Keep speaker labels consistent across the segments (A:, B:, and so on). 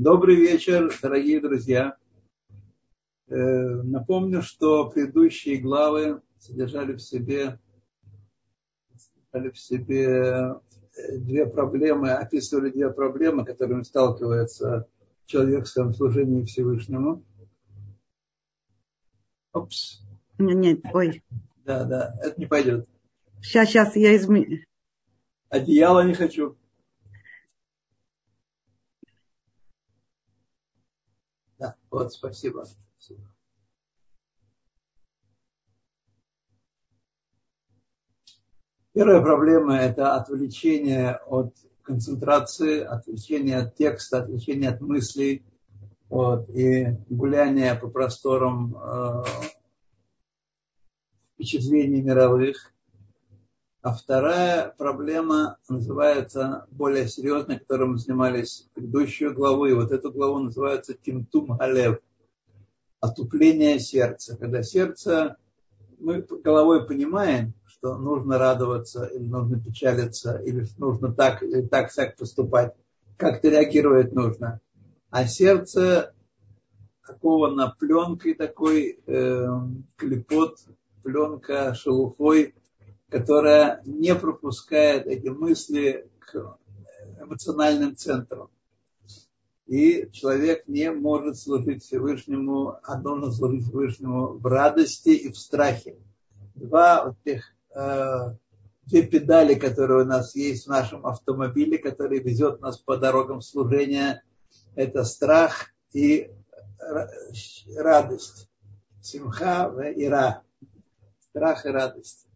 A: Добрый вечер, дорогие друзья. Э, напомню, что предыдущие главы содержали в себе, содержали в себе э, две проблемы, описывали две проблемы, которыми сталкивается человек в своем служении Всевышнему.
B: Опс. Нет, нет, ой.
A: Да, да, это не пойдет.
B: Сейчас, сейчас, я изменю.
A: Одеяло не хочу. Да, вот, спасибо. спасибо. Первая проблема – это отвлечение от концентрации, отвлечение от текста, отвлечение от мыслей вот, и гуляние по просторам э, впечатлений мировых. А вторая проблема называется более серьезной, которой мы занимались предыдущую главу, и вот эту главу называется Тимтум Галев, отупление сердца. Когда сердце, мы головой понимаем, что нужно радоваться, или нужно печалиться, или нужно так, или так, так поступать, как-то реагировать нужно. А сердце оковано пленкой такой, э, клепот, пленка шелухой, которая не пропускает эти мысли к эмоциональным центрам. И человек не может служить Всевышнему, а должен служить Всевышнему в радости и в страхе. Два вот тех, э, две педали, которые у нас есть в нашем автомобиле, который везет нас по дорогам служения, это страх и радость. Симха и ира. Страх и радость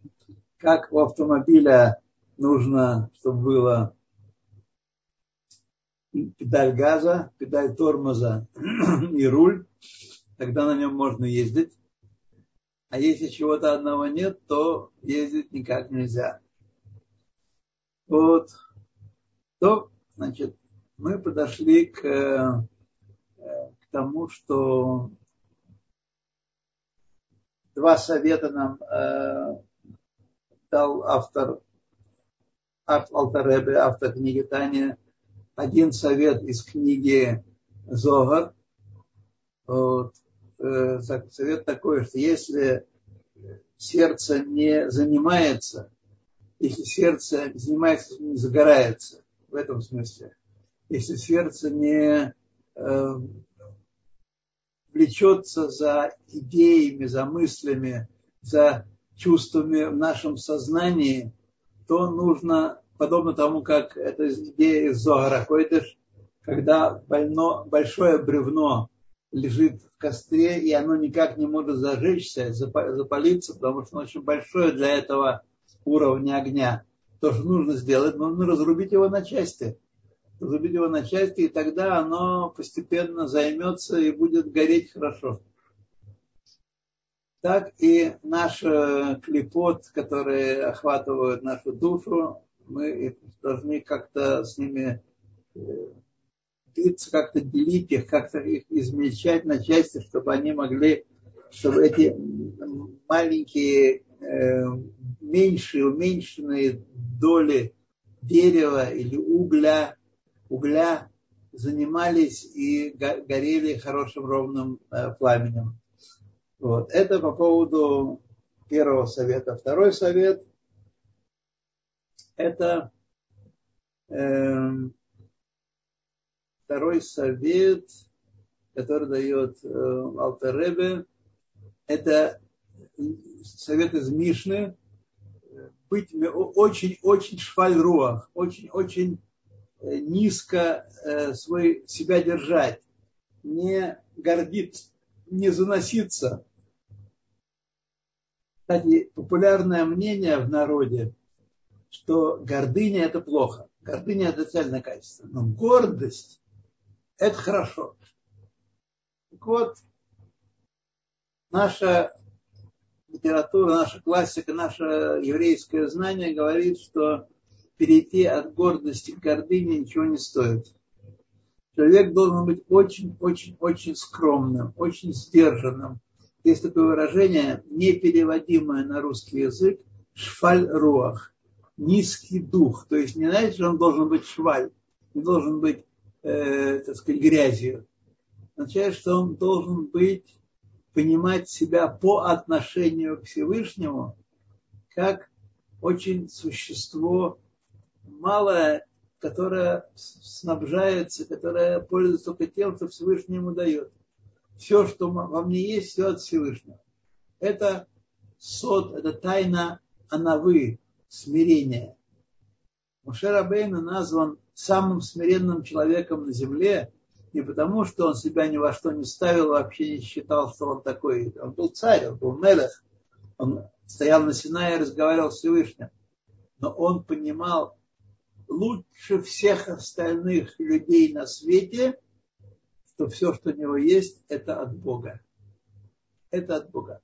A: как у автомобиля нужно, чтобы было педаль газа, педаль тормоза и руль, тогда на нем можно ездить. А если чего-то одного нет, то ездить никак нельзя. Вот. То, значит, мы подошли к, э, к тому, что два совета нам э, дал автор Алтаребе, автор книги Таня, один совет из книги Зогар. Вот. Э, совет такой, что если сердце не занимается, если сердце занимается, не загорается, в этом смысле, если сердце не э, влечется за идеями, за мыслями, за чувствами в нашем сознании, то нужно, подобно тому, как это идея из Зогара Койдыш, когда больно, большое бревно лежит в костре, и оно никак не может зажечься, запалиться, потому что оно очень большое для этого уровня огня. То, что нужно сделать, нужно разрубить его на части. Разрубить его на части, и тогда оно постепенно займется и будет гореть хорошо так и наш э, клепот, которые охватывают нашу душу, мы должны как-то с ними э, биться, как-то делить их, как-то их измельчать на части, чтобы они могли, чтобы эти маленькие, э, меньшие, уменьшенные доли дерева или угля, угля занимались и горели хорошим ровным пламенем. Вот. Это по поводу первого совета. Второй совет – это э, второй совет, который дает э, Алтеребе, это совет из Мишны, быть очень-очень швальруах, очень-очень э, низко э, свой, себя держать, не гордиться, не заноситься, кстати, популярное мнение в народе, что гордыня это плохо. Гордыня это цельное качество. Но гордость это хорошо. Так вот, наша литература, наша классика, наше еврейское знание говорит, что перейти от гордости к гордыне ничего не стоит. Человек должен быть очень-очень-очень скромным, очень сдержанным, есть такое выражение, непереводимое на русский язык, шваль руах, низкий дух. То есть не значит, что он должен быть шваль, не должен быть э, так сказать, грязью. Означает, что он должен быть, понимать себя по отношению к Всевышнему, как очень существо малое, которое снабжается, которое пользуется только тем, что Всевышний ему дает. Все, что во мне есть, все от Всевышнего. Это сот, это тайна анавы, смирения. Мушер Абейна назван самым смиренным человеком на земле, не потому, что он себя ни во что не ставил, вообще не считал, что он такой. Он был царь, он был мелех. Он стоял на Синае и разговаривал с Всевышним. Но он понимал лучше всех остальных людей на свете, что все, что у него есть, это от Бога. Это от Бога.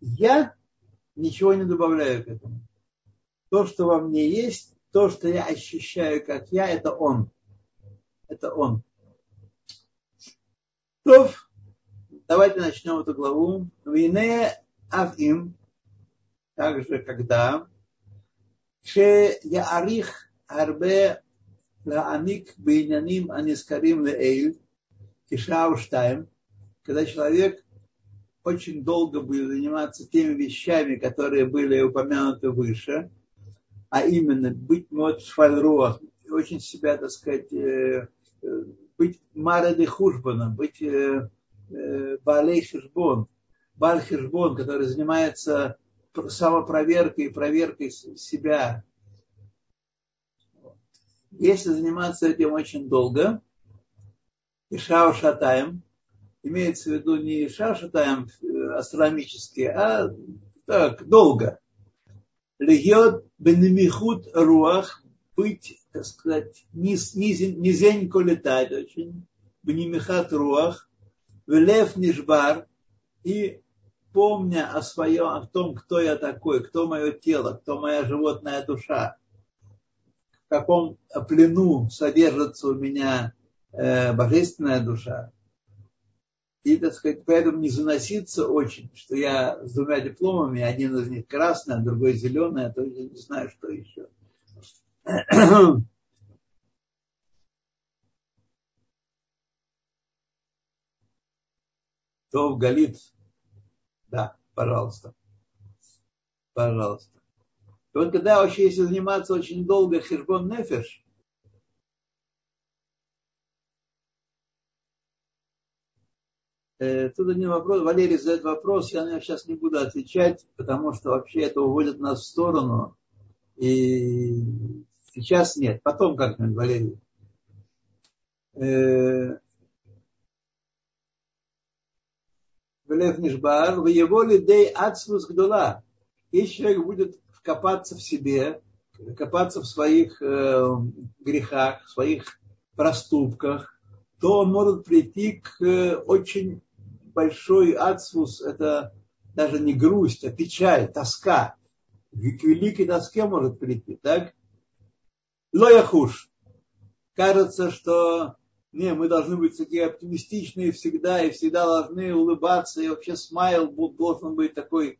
A: Я ничего не добавляю к этому. То, что во мне есть, то, что я ощущаю, как я, это он. Это он. То, давайте начнем эту главу. Вине авим, также когда, ше я арих арбе лаамик бейняним анискарим леэль, кишау штайм, когда человек очень долго будет заниматься теми вещами, которые были упомянуты выше, а именно быть мод швальруах, очень себя, так сказать, э, э, быть марады хужбаном, быть э, балей хижбон, баль хижбон, который занимается самопроверкой и проверкой себя. Если заниматься этим очень долго, и шау шатаем, имеется в виду не шау шатаем астрономически, а так, долго – льет бенемихут руах, быть, так сказать, низ, низ, низенько летать очень, бенемихат руах, лев нишбар, и помня о своем, о том, кто я такой, кто мое тело, кто моя животная душа, в каком плену содержится у меня э, божественная душа, и, так сказать, поэтому не заноситься очень, что я с двумя дипломами, один из них красный, а другой зеленый, а то я не знаю, что еще. То в Галит. Да, пожалуйста. Пожалуйста. И вот когда вообще, если заниматься очень долго хижбон нефеш, Тут один вопрос, Валерий задает вопрос, я на него сейчас не буду отвечать, потому что вообще это уводит нас в сторону. И сейчас нет, потом как-нибудь, Валерий. Влев Нишбар, в его лидей ацвус гдула. Если человек будет копаться в себе, копаться в своих э, грехах, в своих проступках, то он может прийти к э, очень большой ацвус – это даже не грусть, а печаль, тоска. К великой тоске может прийти, так? Лояхуш. Кажется, что не, мы должны быть такие оптимистичные всегда, и всегда должны улыбаться, и вообще смайл должен быть такой,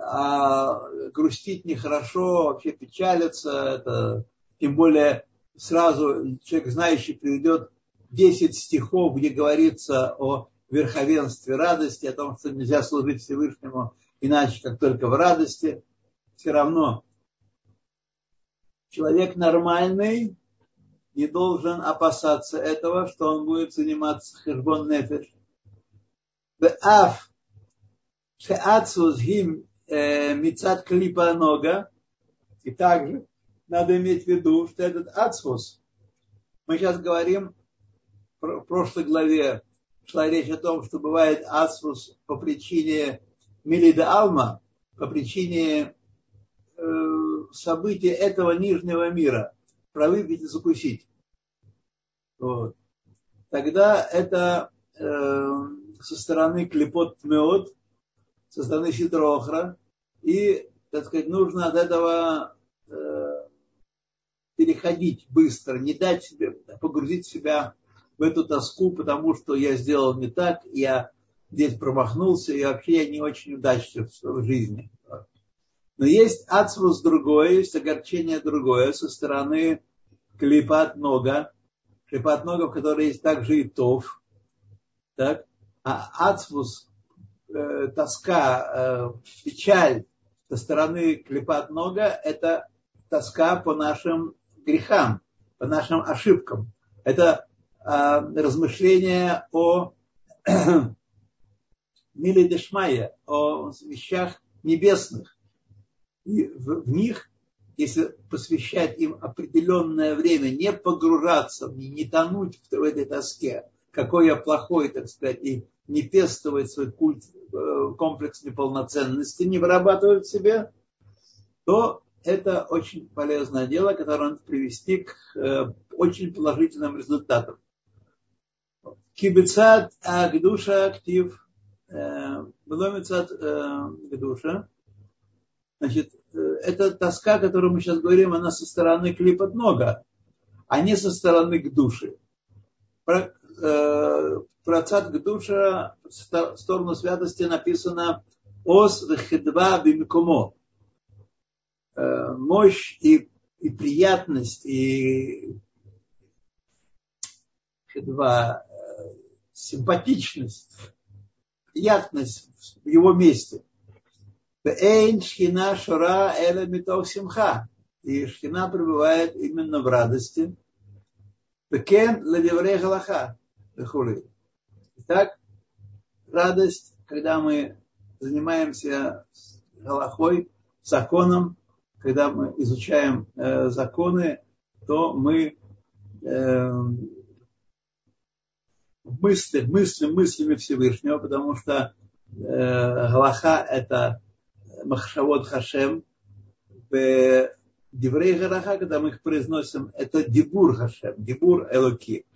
A: а грустить нехорошо, вообще печалиться, это, тем более сразу человек знающий приведет 10 стихов, где говорится о верховенстве радости, о том, что нельзя служить Всевышнему иначе, как только в радости, все равно человек нормальный не должен опасаться этого, что он будет заниматься хешбон нефеш. Беав шеацус гим э, мицат клипа нога. И также надо иметь в виду, что этот ацвус, мы сейчас говорим в прошлой главе шла речь о том, что бывает асфус по причине Милида Алма, по причине э, событий этого нижнего мира, про выпить и закусить. Вот. Тогда это э, со стороны клепот мед, со стороны ситрохра, и, так сказать, нужно от этого э, переходить быстро, не дать себе, погрузить себя в эту тоску, потому что я сделал не так, я здесь промахнулся, и вообще я не очень удачлив в жизни. Но есть ацвус другое, есть огорчение другое со стороны клипат нога, клипат нога, в которой есть также и тов. Так? А ацвус, э, тоска, э, печаль со стороны клипат нога, это тоска по нашим грехам, по нашим ошибкам. Это э, размышление о Мили Дешмая, о вещах небесных. И в, в них, если посвящать им определенное время, не погружаться, не, не тонуть в, в этой тоске, какой я плохой, так сказать, и не пестовать свой культ, э, комплекс неполноценности, не вырабатывать себе, то это очень полезное дело, которое может привести к э, очень положительным результатам. Кибецат Агдуша актив Беломицат Гдуша. Значит, эта тоска, о которой мы сейчас говорим, она со стороны клипа нога, а не со стороны к душе. Про, э, про цат к душе сторону святости написано Ос вехедва бимикумо. Э, мощь и, и приятность, и хедва, э, симпатичность приятность в его месте. Эйн шхина шура эла симха. И шхина пребывает именно в радости. Пекен ладевре галаха. Итак, радость, когда мы занимаемся галахой, законом, когда мы изучаем э, законы, то мы э, мысли, мысли, мыслями Всевышнего, потому что э, Галаха это Махшавод Хашем, в Диврей Галаха, когда мы их произносим, это Дибур Хашем, Дибур Элоки.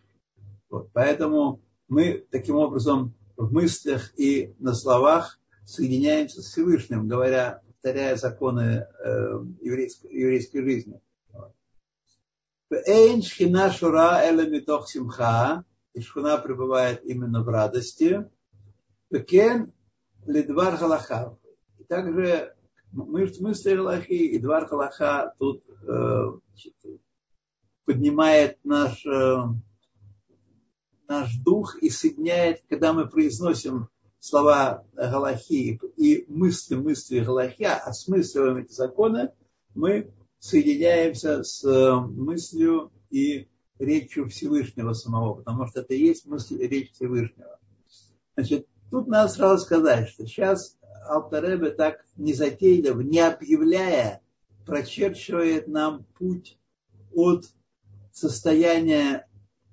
A: Вот, поэтому мы таким образом в мыслях и на словах соединяемся с Всевышним, говоря, повторяя законы э, еврейской, еврейской жизни. Эйн шхина шура эла митох симха, и шхуна пребывает именно в радости. Кен лидвар галаха. И также мысли галахи и двар галаха тут э, поднимает наш, э, наш дух и соединяет, когда мы произносим слова галахи и мысли, мысли галахи, осмысливаем эти законы, мы соединяемся с мыслью и речью Всевышнего самого, потому что это и есть мысль речь Всевышнего. Значит, тут надо сразу сказать, что сейчас Алтаребе так незатейливо, не объявляя, прочерчивает нам путь от состояния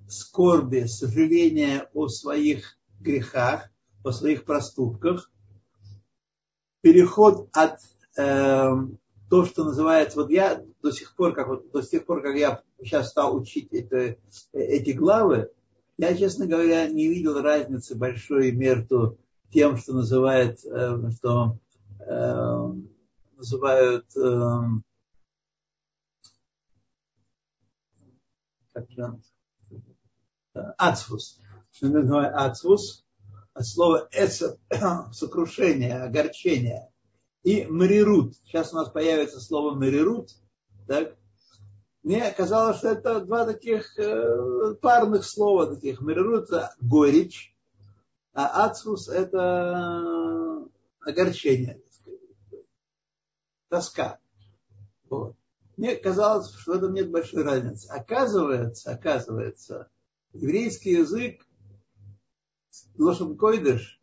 A: скорби, сожаления о своих грехах, о своих проступках, переход от э, то, что называется, вот я до сих пор, как вот, до сих пор, как я сейчас стал учить это, эти главы, я, честно говоря, не видел разницы большой между тем, что называют, э, что э, называют э, как же, ацвус. Ацвус, от слова эсер, сокрушение, огорчение и марирут. Сейчас у нас появится слово марирут. Так? Мне казалось, что это два таких э, парных слова таких. Марирут это горечь, а ацвус это огорчение, тоска. Вот. Мне казалось, что в этом нет большой разницы. Оказывается, оказывается, еврейский язык, Лошен Койдыш,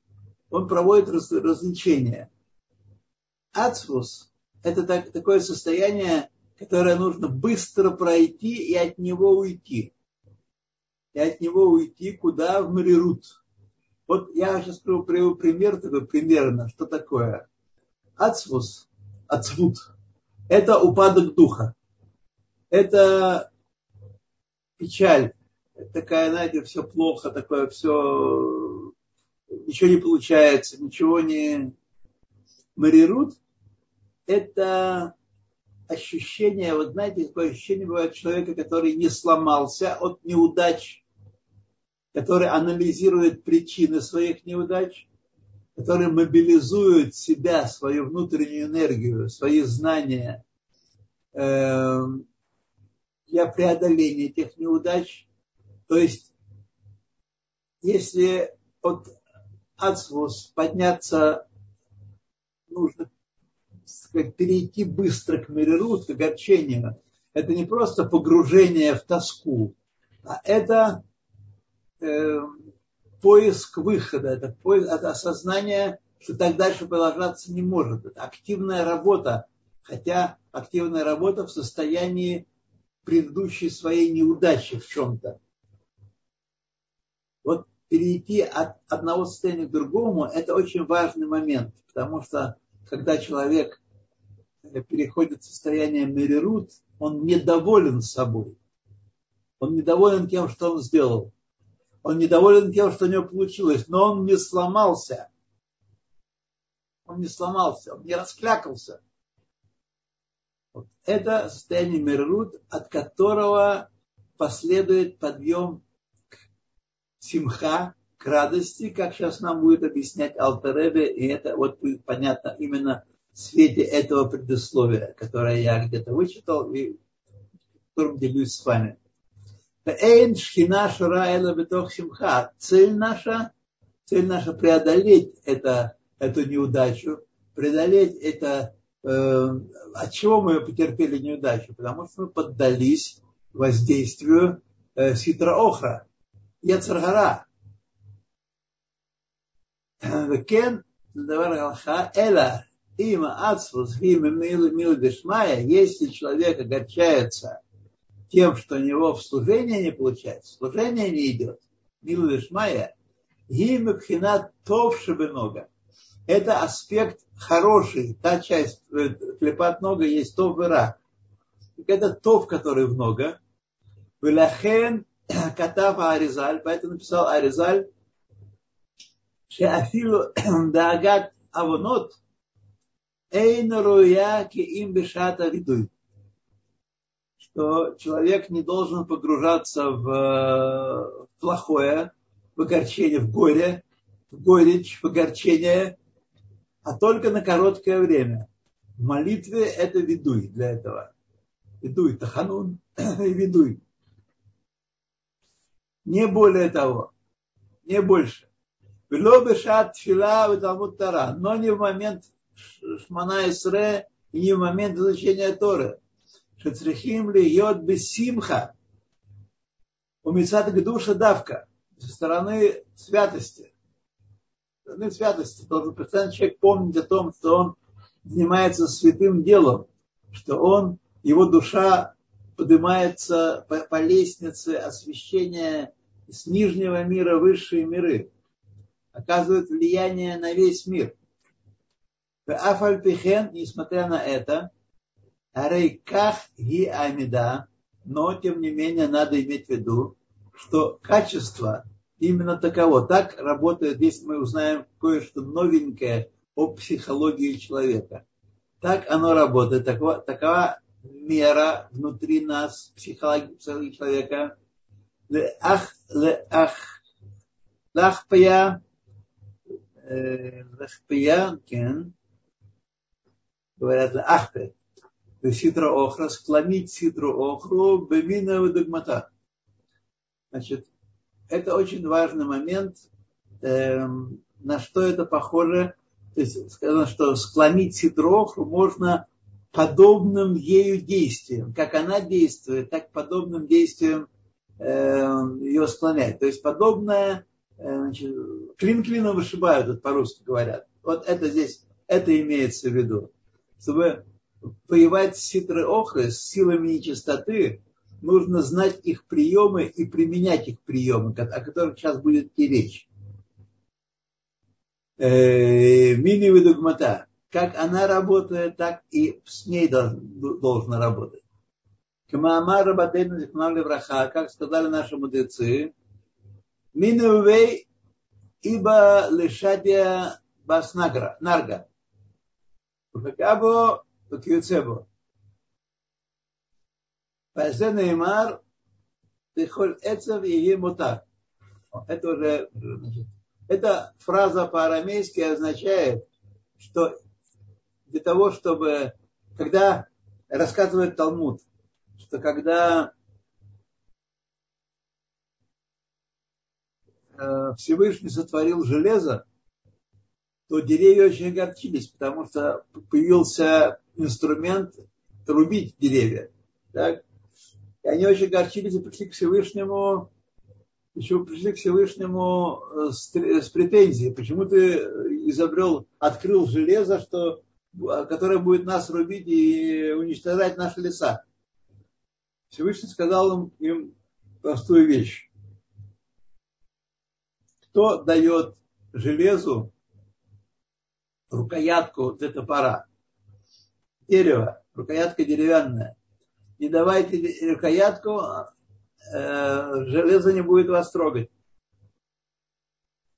A: он проводит развлечения ацвус – это так, такое состояние, которое нужно быстро пройти и от него уйти. И от него уйти куда? В Марирут. Вот я сейчас приведу пример такой примерно, что такое. Ацвус, ацвут – это упадок духа. Это печаль. Такая, знаете, все плохо, такое все, ничего не получается, ничего не... Марирут это ощущение, вот знаете, такое ощущение бывает человека, который не сломался от неудач, который анализирует причины своих неудач, который мобилизует себя, свою внутреннюю энергию, свои знания. Э, для преодоления этих неудач. То есть, если от Ацвус подняться нужно сказать, перейти быстро к Мерерут, к огорчению. Это не просто погружение в тоску, а это э, поиск выхода, это, поиск, это осознание, что так дальше продолжаться не может. Это активная работа, хотя активная работа в состоянии предыдущей своей неудачи в чем-то. Вот перейти от одного состояния к другому, это очень важный момент, потому что когда человек переходит в состояние мерерут, он недоволен собой. Он недоволен тем, что он сделал. Он недоволен тем, что у него получилось, но он не сломался. Он не сломался, он не расклякался. Вот. Это состояние мерерут, от которого последует подъем к симха, к радости, как сейчас нам будет объяснять Алтеребе, и это вот будет понятно именно в свете этого предисловия, которое я где-то вычитал и которым делюсь с вами. Цель наша, цель наша преодолеть это, эту неудачу, преодолеть это, э, от чего мы потерпели неудачу? Потому что мы поддались воздействию э, ситра охра, яцергара. וכן, דבר הלכה, אלא им ацвус, им милдешмая, если человек огорчается тем, что у него в служении не получается, служение не идет, милдешмая, им пхина товши много. Это аспект хороший, та часть клепат много есть тов и ра. Это тов, который в нога. Вилахен катав Аризаль, поэтому написал Аризаль, שאפילו דאגת עוונות Эйн руя им бешата видуй. Что человек не должен погружаться в плохое, в огорчение, в горе, в горечь, в огорчение, а только на короткое время. В молитве это видуй для этого. Видуй, таханун и видуй. Не более того, не больше. Но не в момент Шмана Исре и не в момент изучения Торы. Шецрихим ли йод бессимха. У Мицата душа давка со стороны святости. Со стороны святости. Должен постоянно человек помнить о том, что он занимается святым делом, что он, его душа поднимается по, по лестнице освящения с нижнего мира в высшие миры, оказывает влияние на весь мир – Афальпихен, несмотря на это, Арейках ги амида, но тем не менее надо иметь в виду, что качество именно таково. Так работает, если мы узнаем кое-что новенькое о психологии человека. Так оно работает. Такова, такова мера внутри нас, психологии, человека. Леах, леах, лахпия, лахпия, кен, говорят, ахпе, ситра охра, склонить ситру охру бемина догмата. Значит, это очень важный момент, эм, на что это похоже. То есть сказано, что склонить ситру охру можно подобным ею действием. Как она действует, так подобным действием э, ее склонять. То есть подобное, значит, клин клином вышибают, вот по-русски говорят. Вот это здесь, это имеется в виду чтобы воевать с ситры охры, с силами нечистоты, нужно знать их приемы и применять их приемы, о которых сейчас будет идти речь. Э, Мини выдогмата. Как она работает, так и с ней должна работать. Камаамар Рабатейна Зихнали Враха, как сказали наши мудрецы, Минувей ибо лишадия баснагра, нарга. Вакабо кьюцебо. Пазе Неймар, Тихоль Эцев и Емота. Это уже, эта фраза по-арамейски означает, что для того, чтобы, когда рассказывает Талмуд, что когда Всевышний сотворил железо, то деревья очень огорчились, потому что появился инструмент рубить деревья. Так? И они очень огорчились и пришли к Всевышнему, еще пришли к Всевышнему э, с, с претензией. Почему ты изобрел, открыл железо, что, которое будет нас рубить и уничтожать наши леса? Всевышний сказал им, им простую вещь. Кто дает железу рукоятку для топора? Дерево, рукоятка деревянная. Не давайте рукоятку, э, железо не будет вас трогать.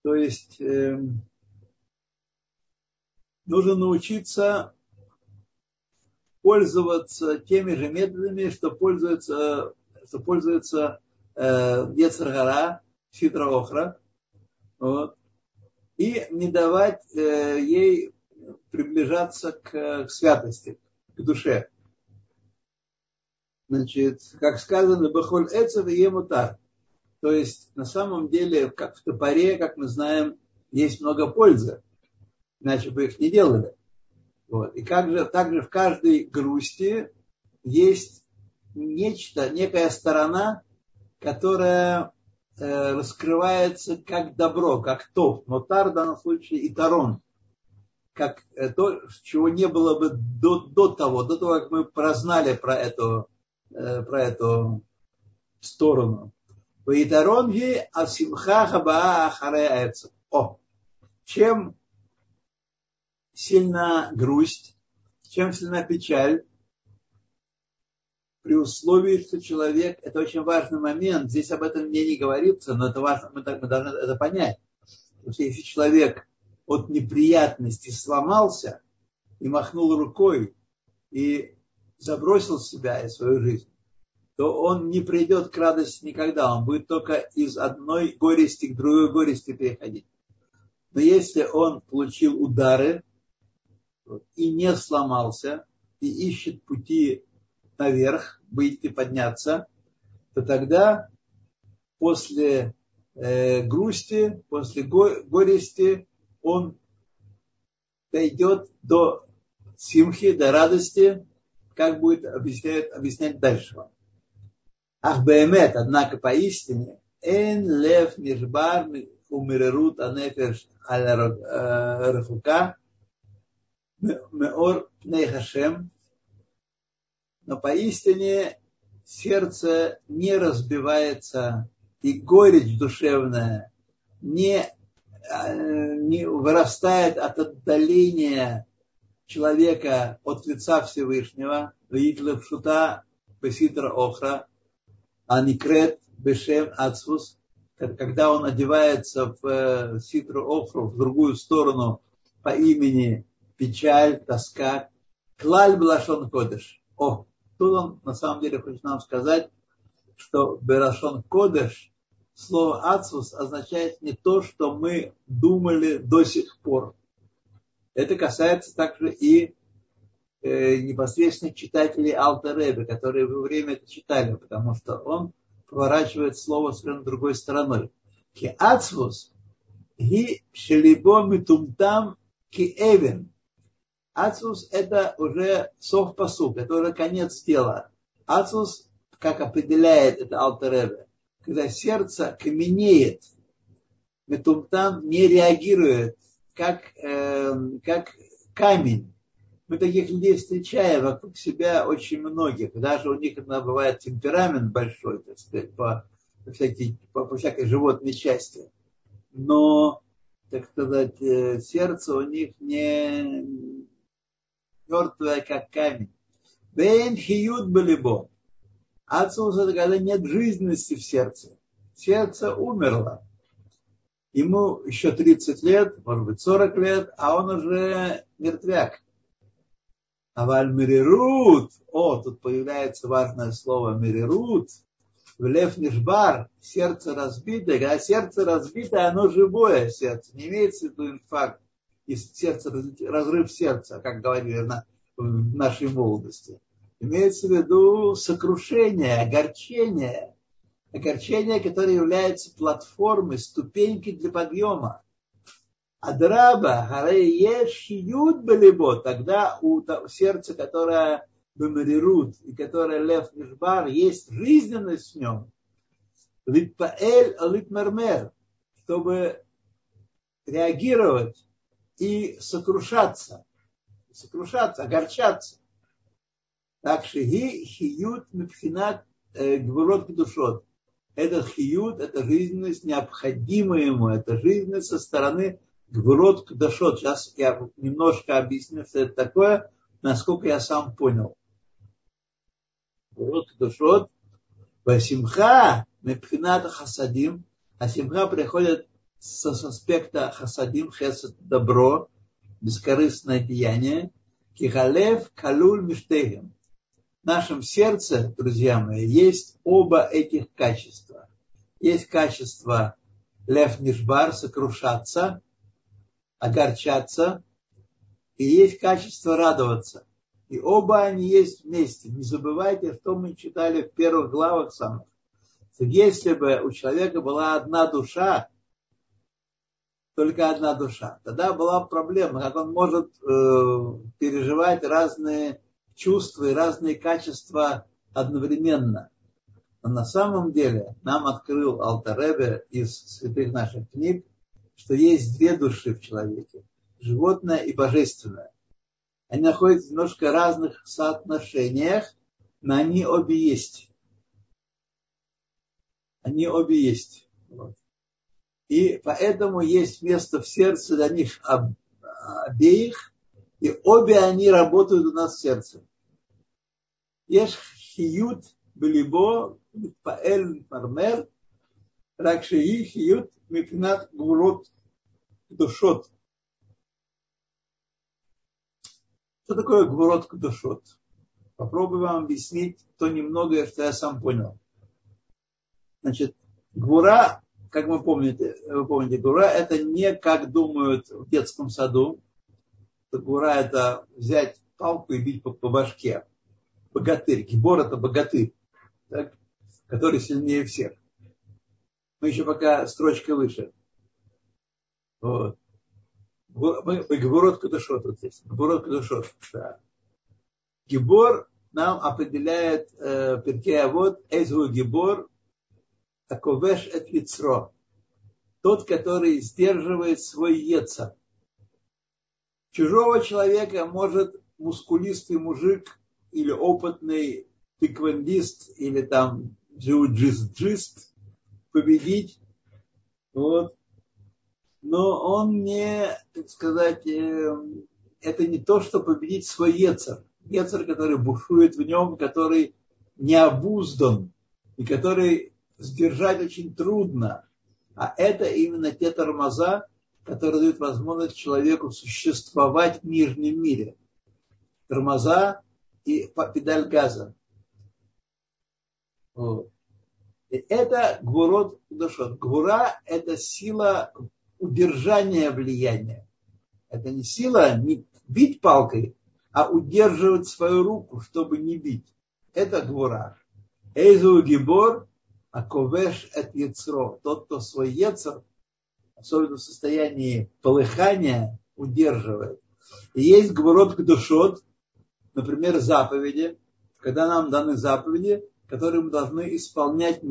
A: То есть э, нужно научиться пользоваться теми же методами, что пользуется, что пользуется э, Ецаргара, Ситра Охра, вот, и не давать э, ей приближаться к, к святости, к душе. Значит, как сказано, Бахоль Эцев и Емутар. То есть, на самом деле, как в топоре, как мы знаем, есть много пользы. Иначе бы их не делали. Вот. И как же, также в каждой грусти есть нечто, некая сторона, которая раскрывается как добро, как то, но тар в данном случае и тарон, как э, то, чего не было бы до, до того, до того, как мы прознали про эту, э, про эту сторону. Ваитаронги асимха хаба ахаре О, чем сильна грусть, чем сильна печаль, при условии, что человек, это очень важный момент, здесь об этом мне не говорится, но это важно, мы, мы должны это понять. Потому что если человек от неприятности сломался и махнул рукой и забросил себя и свою жизнь, то он не придет к радости никогда, он будет только из одной горести к другой горести переходить. Но если он получил удары, и не сломался, и ищет пути наверх, выйти, подняться, то тогда после э, грусти, после го- горести он дойдет до симхи, до радости, как будет объяснять, объяснять дальше вам. Ах, бемет, однако поистине, эн лев нишбар умирерут анефеш аль рахука, Меор Нейхашем, но поистине сердце не разбивается и горечь душевная не, не вырастает от отдаления человека от лица Всевышнего, Шута Беситра Охра, Аникрет Бешем Ацвус, когда он одевается в Ситру Охру, в другую сторону по имени печаль, тоска. Клаль Балашон Кодыш. О, он на самом деле хочет нам сказать, что Берашон Кодыш, слово Ацус означает не то, что мы думали до сих пор. Это касается также и э, непосредственно читателей Алта которые во время это читали, потому что он поворачивает слово совершенно другой стороной. Ки ацвус ги шелибо митумтам ки эвен. Ацус это уже сов посук, это уже конец тела. Ацус, как определяет это Алтеребе, когда сердце каменеет, метумтам не реагирует, как, э, как камень. Мы таких людей встречаем вокруг себя очень многих. Даже у них это бывает темперамент большой, так сказать, по, всякой, по, по всякой животной части. Но, так сказать, э, сердце у них не, мертвая, как камень. Бен хиют балибо. Ацус это когда нет жизненности в сердце. Сердце умерло. Ему еще 30 лет, может быть 40 лет, а он уже мертвяк. А вальмирирут, о, тут появляется важное слово мирирут, в лев нишбар, сердце разбитое, когда сердце разбитое, оно живое сердце, не имеется в виду инфаркт, из сердца, разрыв сердца, как говорили на, в нашей молодости. Имеется в виду сокрушение, огорчение, Огорчение, которое является платформой, ступенькой для подъема. Адраба, харееш ют балибо, тогда у сердца, которое бемарирут, и которое лев нишбар, есть жизненность в нем. Литпаэль алитмермер, чтобы реагировать и сокрушаться, сокрушаться, огорчаться. Так что ги хиют мипхинат э, гвурот душот. Этот хиют, это жизненность необходимая ему, это жизненность со стороны гвурот кдашот. Сейчас я немножко объясню, что это такое, насколько я сам понял. Гвурот кдашот. Васимха мипхинат хасадим. А симха приходит с аспекта хасадим, хесед, добро, бескорыстное деяние. Кихалев калуль миштегем в нашем сердце, друзья мои, есть оба этих качества. Есть качество лев нишбар, сокрушаться, огорчаться, и есть качество радоваться. И оба они есть вместе. Не забывайте, что мы читали в первых главах самых. Если бы у человека была одна душа, только одна душа, тогда была проблема, как он может э, переживать разные чувства и разные качества одновременно. Но на самом деле нам открыл Алтаребе из святых наших книг, что есть две души в человеке. Животное и божественное. Они находятся в немножко разных соотношениях, но они обе есть. Они обе есть. Вот. И поэтому есть место в сердце для них обеих, и обе они работают у нас в сердце. Есть хиют белибо, паэль пармер, ракшии хиют мипнат гурот душот. Что такое гурот душот? Попробую вам объяснить то немногое, что я сам понял. Значит, гура как вы помните, вы помните, гвура это не как думают в детском саду. Гвура это взять палку и бить по, по башке богатырь. Гибор это богатырь, так, который сильнее всех. Мы еще пока строчка выше. Вот. Мы, мы Гиборот Кадушот вот здесь. Гиборот Кадушот. Да. Гибор нам определяет э, Перкея вот Эзву Гибор Аковеш эт Яцро. Тот, который сдерживает свой яца. Чужого человека может мускулистый мужик или опытный тиквандист или там джиу-джист победить. Вот. Но он не, так сказать, э, это не то, что победить свой Ецер. Ецер, который бушует в нем, который не обуздан и который сдержать очень трудно. А это именно те тормоза, которые дают возможность человеку существовать в нижнем мире. Тормоза, и педаль газа. И это гвурот душот. Гвура – это сила удержания влияния. Это не сила не бить палкой, а удерживать свою руку, чтобы не бить. Это гвура. Эйзу гибор, а ковеш от яцро. Тот, кто свой яцер, особенно в состоянии полыхания, удерживает. И есть гвурот к душот, например, заповеди, когда нам даны заповеди, которые мы должны исполнять,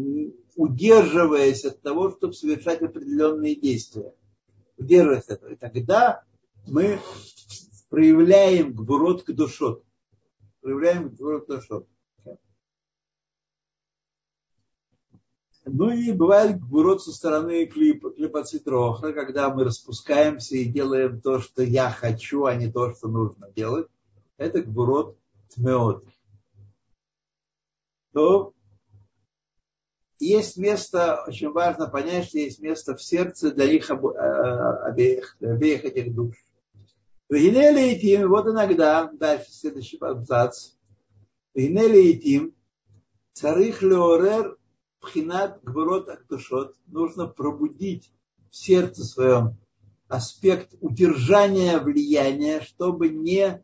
A: удерживаясь от того, чтобы совершать определенные действия. Удерживаясь от этого. И тогда мы проявляем гбурот к душот. Проявляем гбурот к душот. Ну и бывает гбурот со стороны клип, клипоцитроха, когда мы распускаемся и делаем то, что я хочу, а не то, что нужно делать это гбурот тмеот. То есть место, очень важно понять, что есть место в сердце для их обеих, для обеих этих душ. Вегинели и тим, вот иногда, дальше следующий абзац. Вегинели и тим, царих леорер пхинат гбурот актушот, нужно пробудить в сердце своем аспект удержания влияния, чтобы не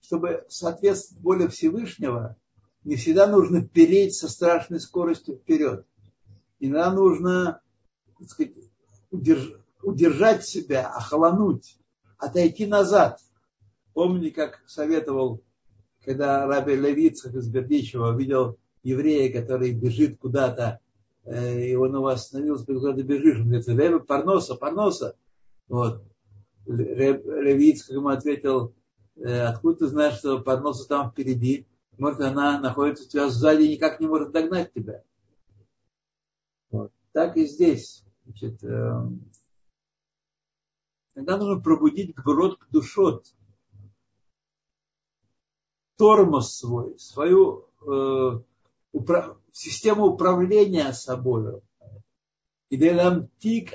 A: чтобы соответствовать воле Всевышнего, Не всегда нужно переть со страшной скоростью вперед. Иногда нужно так сказать, удержать себя, охолонуть, отойти назад. Помните, как советовал, когда Раби Левицах из Бердичева видел еврея, который бежит куда-то, э, и он его остановился, куда ты бежишь? Он говорит, Парноса, Парноса. Вот. Левицах ему ответил, «Э, откуда ты знаешь, что Парноса там впереди? Может, она находится у тебя сзади и никак не может догнать тебя. Вот. Так и здесь. Значит, э, Иногда нужно пробудить гброд к душот. Тормоз свой, свою э, упра- систему управления собой. И делам тик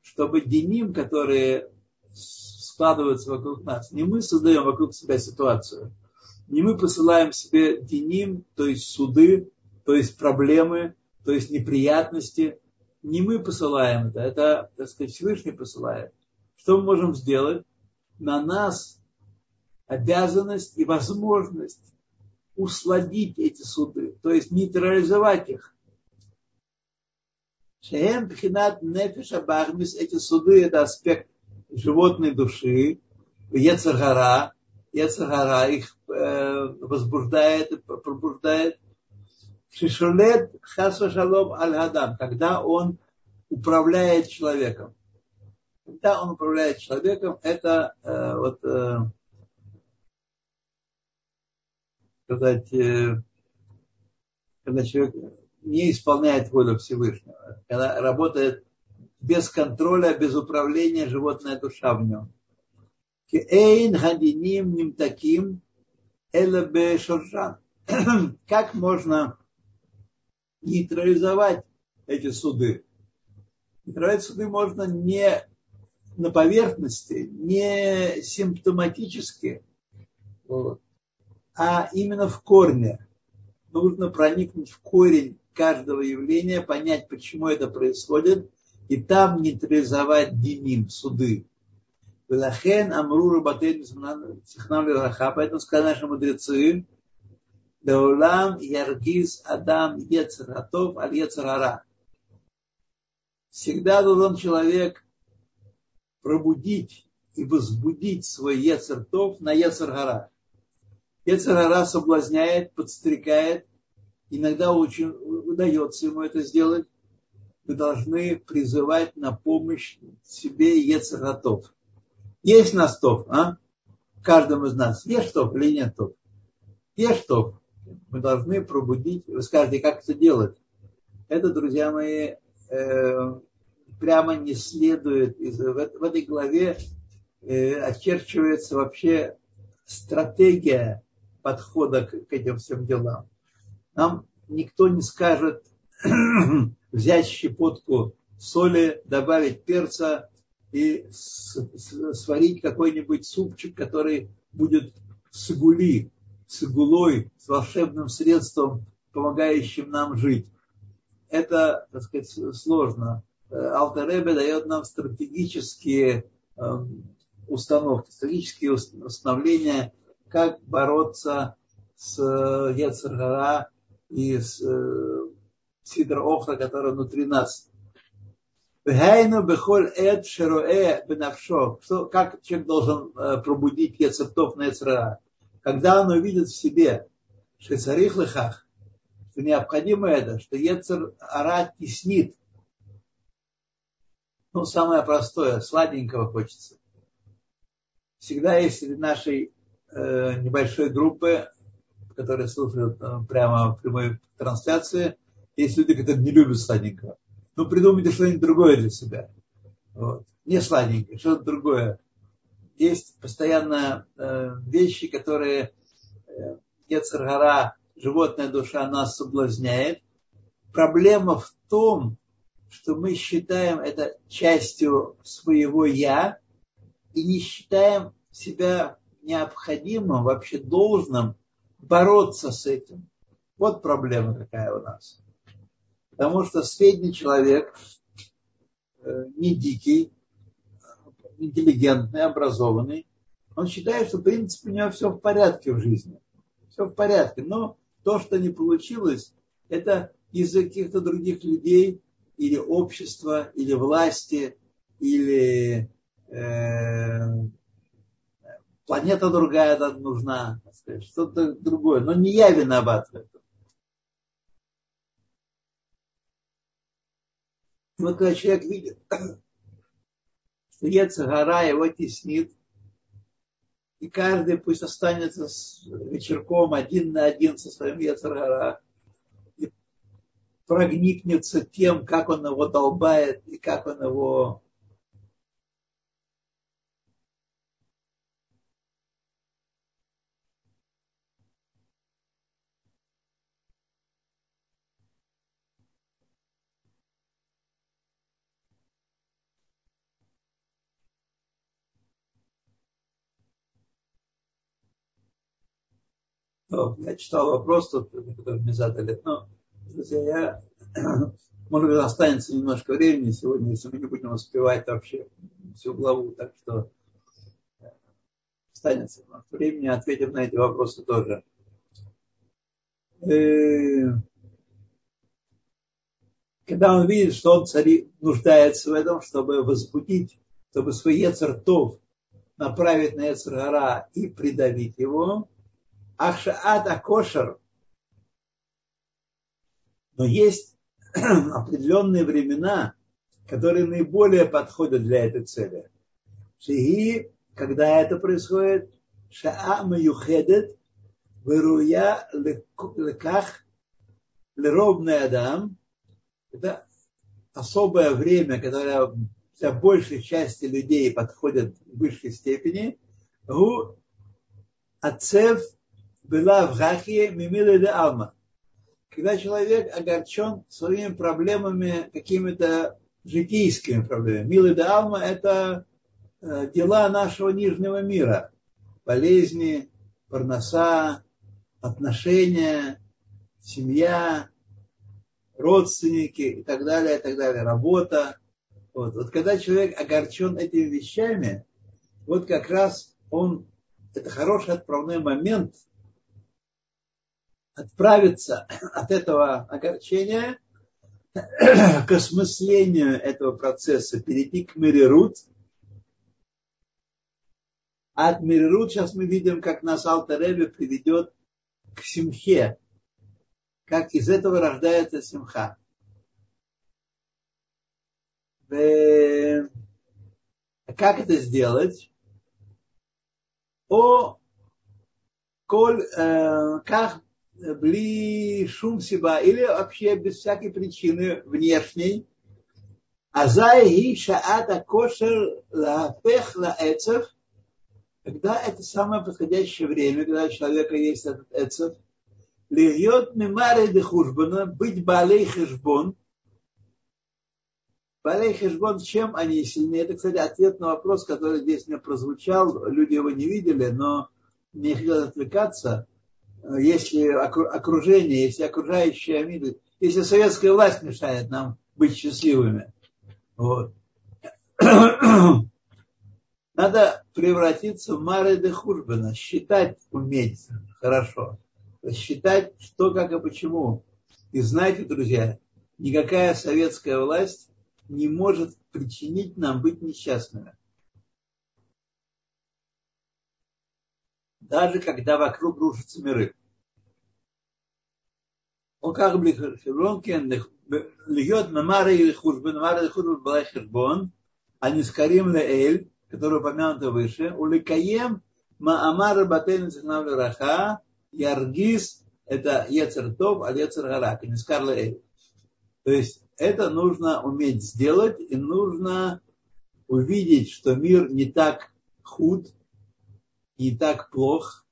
A: чтобы деним, которые складываются вокруг нас, не мы создаем вокруг себя ситуацию, не мы посылаем себе деним, то есть суды, то есть проблемы, то есть неприятности, не мы посылаем это, это, так сказать, Всевышний посылает. Что мы можем сделать? На нас обязанность и возможность усладить эти суды, то есть нейтрализовать их. Шеем пхинат нефиша бахмис, эти суды это аспект животной души, Ецаргара, Ецаргара их э, возбуждает пробуждает. Шишулет хасва шалом аль когда он управляет человеком когда он управляет человеком, это э, вот э, сказать, э, когда человек не исполняет волю Всевышнего, когда работает без контроля, без управления животная душа в нем. Эйн хадиним ним таким Как можно нейтрализовать эти суды? Нейтрализовать суды можно не на поверхности, не симптоматически, вот, а именно в корне. Нужно проникнуть в корень каждого явления, понять, почему это происходит, и там нейтрализовать диним, суды. Велахен Амру Рабатейн Сихнам Лераха, поэтому сказали наши мудрецы, Даулам Яргиз Адам Ецаратов Аль Ецарара. Всегда должен человек пробудить и возбудить свой Ецертов на Ецергара. Ецергара соблазняет, подстрекает, иногда очень удается ему это сделать. Мы должны призывать на помощь себе Ецерготов. Есть нас топ, а? Каждому из нас. Есть топ или нет топ? Есть топ. Мы должны пробудить. Вы скажете, как это делать? Это, друзья мои, э, прямо не следует. В этой главе э, очерчивается вообще стратегия подхода к этим всем делам. Нам никто не скажет взять щепотку соли, добавить перца и сварить какой-нибудь супчик, который будет с игули, с игулой, с волшебным средством, помогающим нам жить. Это, так сказать, сложно. Алтеребе дает нам стратегические эм, установки, стратегические установления, как бороться с э, Ецергара и с э, Сидр Охра, который внутри нас. Хайну бехоль эд шероэ бенавшо. Как человек должен э, пробудить Ецертов на Ецергара? Когда он увидит в себе, что царих лыхах, что необходимо это, что Ецер Ара теснит ну, самое простое, сладенького хочется. Всегда есть среди нашей э, небольшой группы, которые слушают э, прямо в прямой трансляции, есть люди, которые не любят сладенького. Ну, придумайте что-нибудь другое для себя. Вот. Не сладенькое, что-то другое. Есть постоянно э, вещи, которые э, Ецаргара, животная душа нас соблазняет. Проблема в том, что мы считаем это частью своего «я» и не считаем себя необходимым, вообще должным бороться с этим. Вот проблема какая у нас. Потому что средний человек, э, не дикий, интеллигентный, образованный, он считает, что в принципе у него все в порядке в жизни. Все в порядке. Но то, что не получилось, это из-за каких-то других людей или общества, или власти, или э, планета другая нужна, что-то другое. Но не я виноват в этом. Вот когда человек видит, что Ецагара его теснит, и каждый пусть останется с вечерком один на один со своим Ецагара, и прогникнется тем, как он его долбает, и как он его я читал вопрос, который мне задали. Но, друзья, я, может быть, останется немножко времени сегодня, если мы не будем успевать вообще всю главу. Так что останется немножко времени, ответим на эти вопросы тоже. Э, когда он видит, что он цари, нуждается в этом, чтобы возбудить, чтобы свой Ецертов направить на Ецергара и придавить его, Ахшаат Акошер. Но есть определенные времена, которые наиболее подходят для этой цели. Шиги, когда это происходит, Шаа Маюхедет, Веруя Леках, Леробный Адам, это особое время, которое для большей части людей подходит в высшей степени, Гу Ацев была в Хахе Мимиле де Алма. Когда человек огорчен своими проблемами, какими-то житейскими проблемами. Милы де Алма – это э, дела нашего нижнего мира. Болезни, парноса, отношения, семья, родственники и так далее, и так далее, работа. Вот. вот когда человек огорчен этими вещами, вот как раз он, это хороший отправной момент – отправиться от этого огорчения к осмыслению этого процесса, перейти к Мирирут. А от Мирирут сейчас мы видим, как нас Алтаребе приведет к Симхе, как из этого рождается Симха. Как это сделать? О коль, э, как бли шум сиба, или вообще без всякой причины внешней. Азай и шаата кошер лафех лаэцев, когда это самое подходящее время, когда у человека есть этот эцев, льет мемаре де хужбана, быть балей хешбон. Балей хешбон, чем они сильнее? Это, кстати, ответ на вопрос, который здесь мне прозвучал. Люди его не видели, но не хотел отвлекаться если окружение, если окружающие мир, если советская власть мешает нам быть счастливыми. Вот. Надо превратиться в Маре де Хурбена, считать уметь хорошо. Считать, что, как и почему. И знаете, друзья, никакая советская власть не может причинить нам быть несчастными. даже когда вокруг рушатся миры. Он как бы льет мамары и хужбен, мамары и хужбен была хербон, а не скарим эль, который упомянуто выше, уликаем маамар батен синам раха, яргиз, это ецертов, а ецергарак, а не скарла эль. То есть это нужно уметь сделать и нужно увидеть, что мир не так худ, не так плох,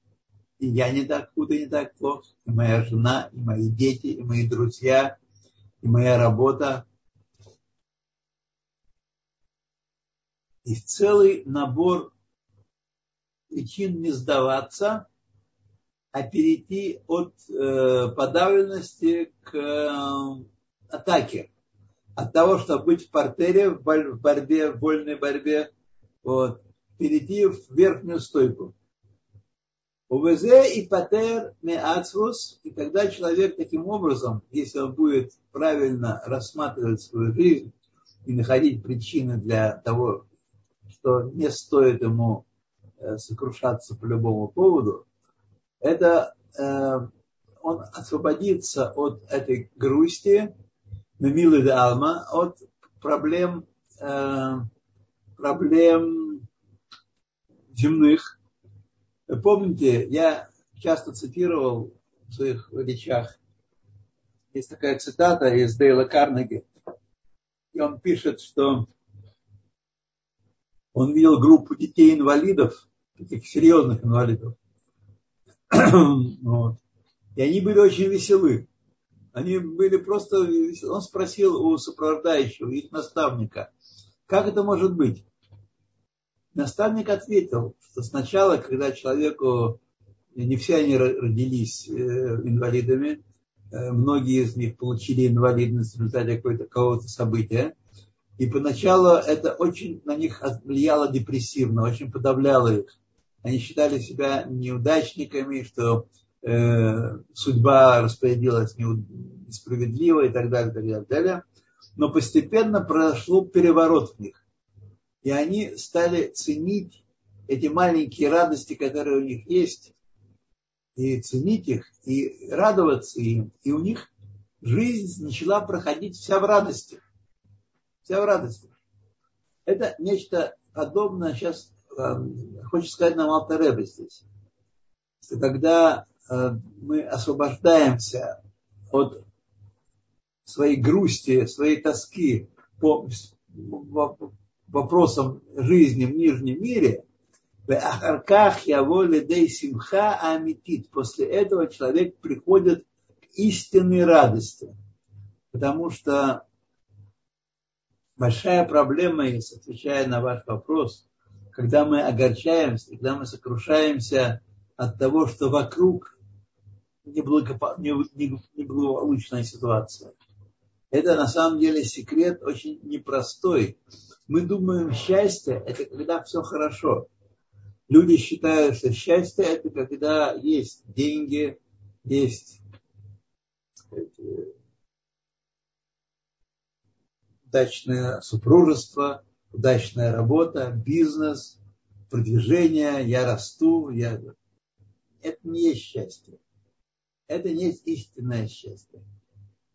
A: и я не так худо, не так плох, и моя жена, и мои дети, и мои друзья, и моя работа. И целый набор причин не сдаваться, а перейти от э, подавленности к э, атаке. От того, чтобы быть в портере, в борьбе, в вольной борьбе, вот, перейти в верхнюю стойку. УВЗ и патер меацвус, и когда человек таким образом, если он будет правильно рассматривать свою жизнь и находить причины для того, что не стоит ему э, сокрушаться по любому поводу, это э, он освободится от этой грусти, милы де алма, от проблем, э, проблем земных, Помните, я часто цитировал в своих речах, есть такая цитата из Дейла Карнеги, и он пишет, что он видел группу детей-инвалидов, таких серьезных инвалидов, вот. и они были очень веселы. Они были просто... Он спросил у сопровождающего, их наставника, как это может быть? Наставник ответил, что сначала, когда человеку, не все они родились э, инвалидами, э, многие из них получили инвалидность в результате какого-то события, и поначалу это очень на них влияло депрессивно, очень подавляло их. Они считали себя неудачниками, что э, судьба распорядилась несправедливо и так далее, и так далее. Но постепенно произошел переворот в них и они стали ценить эти маленькие радости, которые у них есть, и ценить их, и радоваться им. И у них жизнь начала проходить вся в радости. Вся в радости. Это нечто подобное сейчас э, хочет сказать нам Алтаребе здесь. Что когда э, мы освобождаемся от своей грусти, своей тоски по, вопросам жизни в нижнем мире, Ахарках яво ледей симха амитит. После этого человек приходит к истинной радости. Потому что большая проблема есть, отвечая на ваш вопрос, когда мы огорчаемся, когда мы сокрушаемся от того, что вокруг неблагополучная ситуация. Это на самом деле секрет очень непростой. Мы думаем, счастье – это когда все хорошо. Люди считают, что счастье – это когда есть деньги, есть удачное супружество, удачная работа, бизнес, продвижение, я расту, я... Это не есть счастье. Это не есть истинное счастье.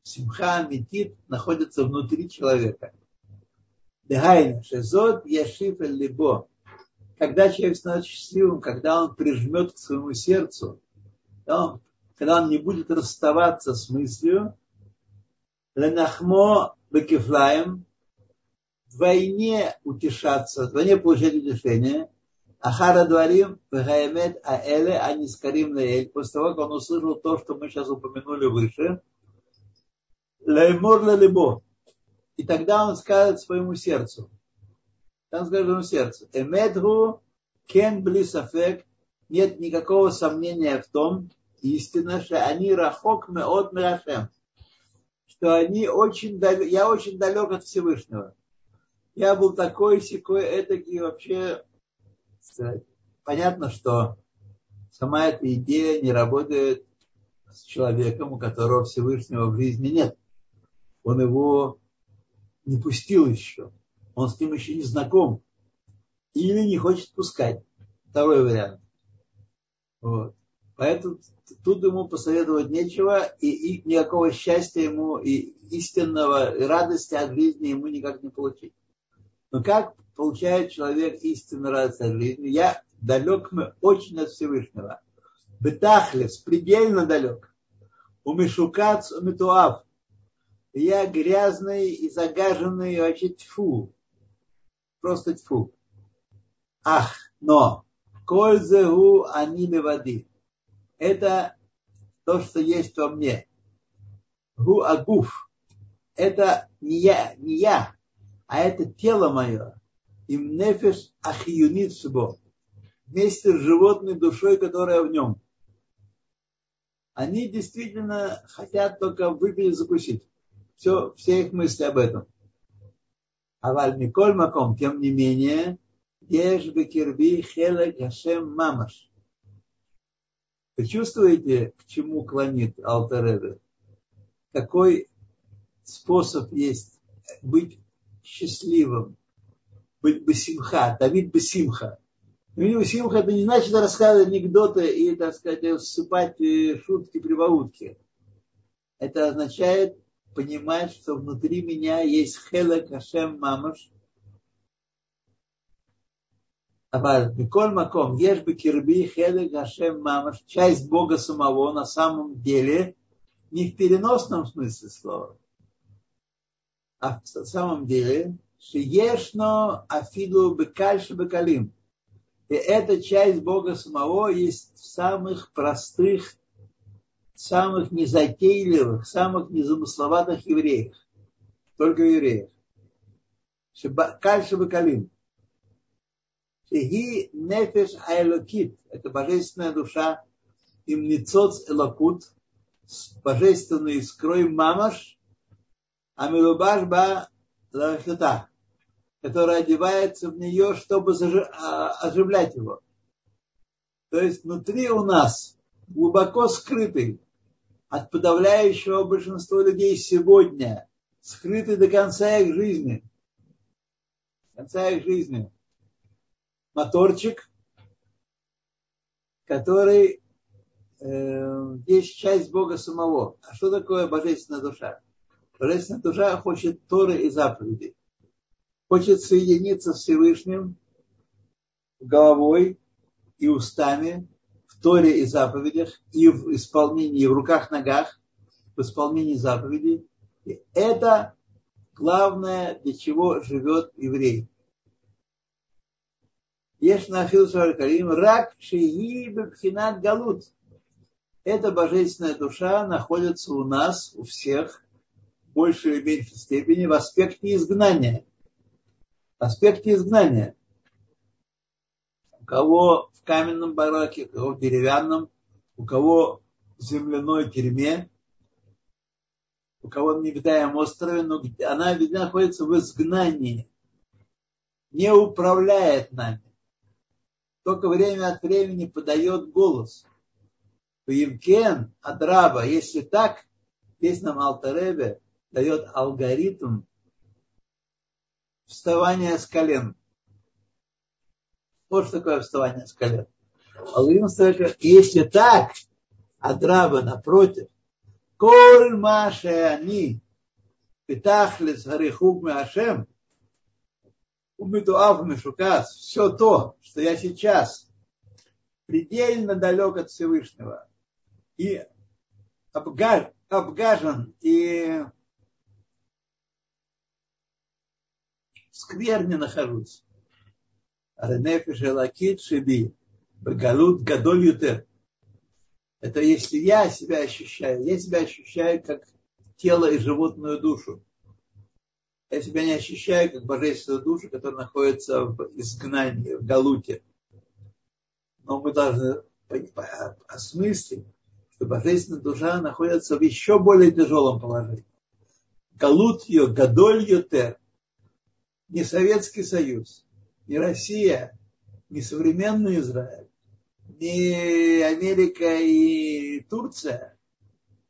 A: Симха Метит находится внутри человека. Дегайна Шезот Яшиф Либо. Когда человек становится счастливым, когда он прижмет к своему сердцу, когда он, не будет расставаться с мыслью, Ленахмо Бекефлаем, вдвойне утешаться, вдвойне получать утешение, Ахара Дварим, Бехаемет Аэле, Анискарим Леэль, после того, как он услышал то, что мы сейчас упомянули выше, Лаймор лебо. И тогда он скажет своему сердцу. Там скажет своему сердцу. Эмедгу кен блисафек. Нет никакого сомнения в том, истина, что они рахок от мирашем. Что они очень далек, я очень далек от Всевышнего. Я был такой, секой, этакий вообще. Понятно, что сама эта идея не работает с человеком, у которого Всевышнего в жизни нет он его не пустил еще, он с ним еще не знаком, или не хочет пускать. Второй вариант. Вот. Поэтому тут ему посоветовать нечего, и, и никакого счастья ему, и истинного и радости от жизни ему никак не получить. Но как получает человек истинную радость от жизни? Я далек мы очень от Всевышнего. Бетахлес, предельно далек. У Мишукац, у Митуав я грязный и загаженный, вообще тьфу. Просто тьфу. Ах, но кользегу они воды. Это то, что есть во мне. Гу агуф. Это не я, не я, а это тело мое. Им нефеш ахиюнит субо. Вместе с животной душой, которая в нем. Они действительно хотят только выпить и закусить все, все их мысли об этом. А Вальмиколь Маком, тем не менее, Еш Бекирби Хелек Хашем Мамаш. Вы чувствуете, к чему клонит Алтереда? Какой способ есть быть счастливым, быть басимха, Давид басимха. Ну, басимха это не значит рассказывать анекдоты и, так сказать, ссыпать э, шутки, прибаутки. Это означает понимать, что внутри меня есть хелек Хашем Мамаш. Aber Миколь Маком, ешь бы кирби хелек Хашем Мамаш, часть Бога самого на самом деле, не в переносном смысле слова, а в самом деле, шиешно афиду бекальши бекалим. И эта часть Бога самого есть в самых простых самых незатейливых, самых незамысловатых евреев. Только евреев. Кальша Бакалим. Шеги нефеш айлокит. Это божественная душа. Им ницоц элокут. Божественный искрой мамаш. А милубаш ба лахита. Которая одевается в нее, чтобы а, оживлять его. То есть внутри у нас глубоко скрытый от подавляющего большинства людей сегодня, скрытый до конца их жизни. конца их жизни. Моторчик, который э, есть часть Бога самого. А что такое божественная душа? Божественная душа хочет Торы и заповедей. Хочет соединиться с Всевышним головой и устами, Торе и заповедях, и в исполнении, и в руках-ногах, в исполнении заповедей. И это главное, для чего живет еврей. На Карим, рак шеи бабхинат галут. Эта божественная душа находится у нас, у всех, в большей или меньшей степени, в аспекте изгнания. Аспекте изгнания. У кого в каменном бараке, у кого в деревянном, у кого в земляной тюрьме, у кого на Невидаем острове, но она ведь находится в изгнании, не управляет нами. Только время от времени подает голос. Емкен, Адраба, если так, здесь нам Алтаребе дает алгоритм вставания с колен. Вот что такое вставание с колен. Аллахим сказал, если так, Адраба напротив, коль маше они, питахлис гарихук меашем, умитуав мешукас, все то, что я сейчас предельно далек от Всевышнего и обгаж, обгажен и скверне нахожусь. Ренефиш Элакит Шиби. Галут Гадоль. Это если я себя ощущаю, я себя ощущаю как тело и животную душу. Я себя не ощущаю как божественную душу, которая находится в изгнании, в галуте. Но мы должны осмыслить, что божественная душа находится в еще более тяжелом положении. Галут ее, гадоль ютер. Не Советский Союз, не Россия, не современный Израиль, не Америка и Турция.